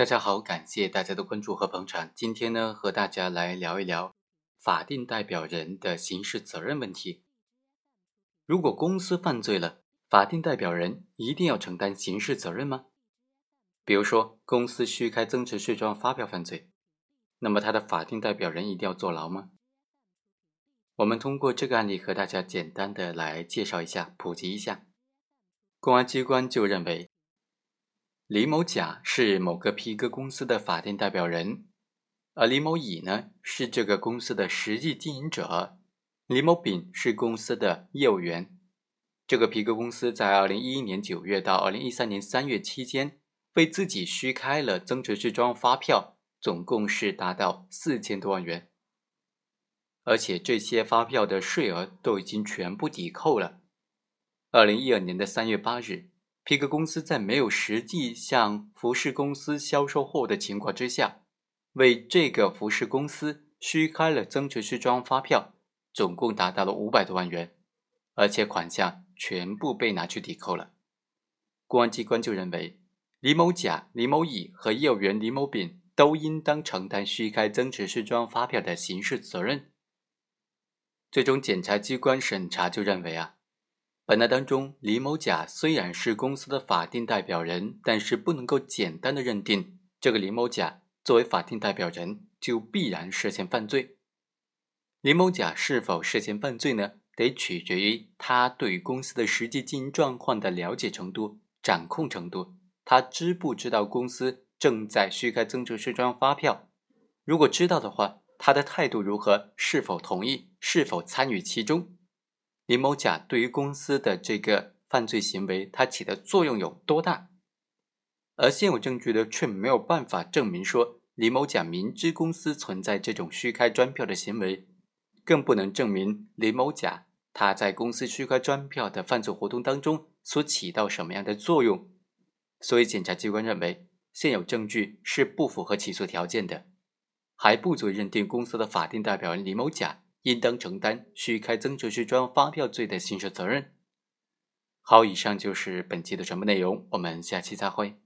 大家好，感谢大家的关注和捧场。今天呢，和大家来聊一聊法定代表人的刑事责任问题。如果公司犯罪了，法定代表人一定要承担刑事责任吗？比如说，公司虚开增值税专用发票犯罪，那么他的法定代表人一定要坐牢吗？我们通过这个案例和大家简单的来介绍一下，普及一下。公安机关就认为。李某甲是某个皮革公司的法定代表人，而李某乙呢是这个公司的实际经营者，李某丙是公司的业务员。这个皮革公司在二零一一年九月到二零一三年三月期间，为自己虚开了增值税专用发票，总共是达到四千多万元，而且这些发票的税额都已经全部抵扣了。二零一二年的三月八日。皮革公司在没有实际向服饰公司销售货物的情况之下，为这个服饰公司虚开了增值税专用发票，总共达到了五百多万元，而且款项全部被拿去抵扣了。公安机关就认为，李某甲、李某乙和业务员李某丙都应当承担虚开增值税专用发票的刑事责任。最终，检察机关审查就认为啊。本案当中，李某甲虽然是公司的法定代表人，但是不能够简单的认定这个李某甲作为法定代表人就必然涉嫌犯罪。李某甲是否涉嫌犯罪呢？得取决于他对公司的实际经营状况的了解程度、掌控程度。他知不知道公司正在虚开增值税专用发票？如果知道的话，他的态度如何？是否同意？是否参与其中？李某甲对于公司的这个犯罪行为，它起的作用有多大？而现有证据呢，却没有办法证明说李某甲明知公司存在这种虚开专票的行为，更不能证明李某甲他在公司虚开专票的犯罪活动当中所起到什么样的作用。所以，检察机关认为现有证据是不符合起诉条件的，还不足以认定公司的法定代表人李某甲。应当承担虚开增值税专用发票罪的刑事责任。好，以上就是本期的全部内容，我们下期再会。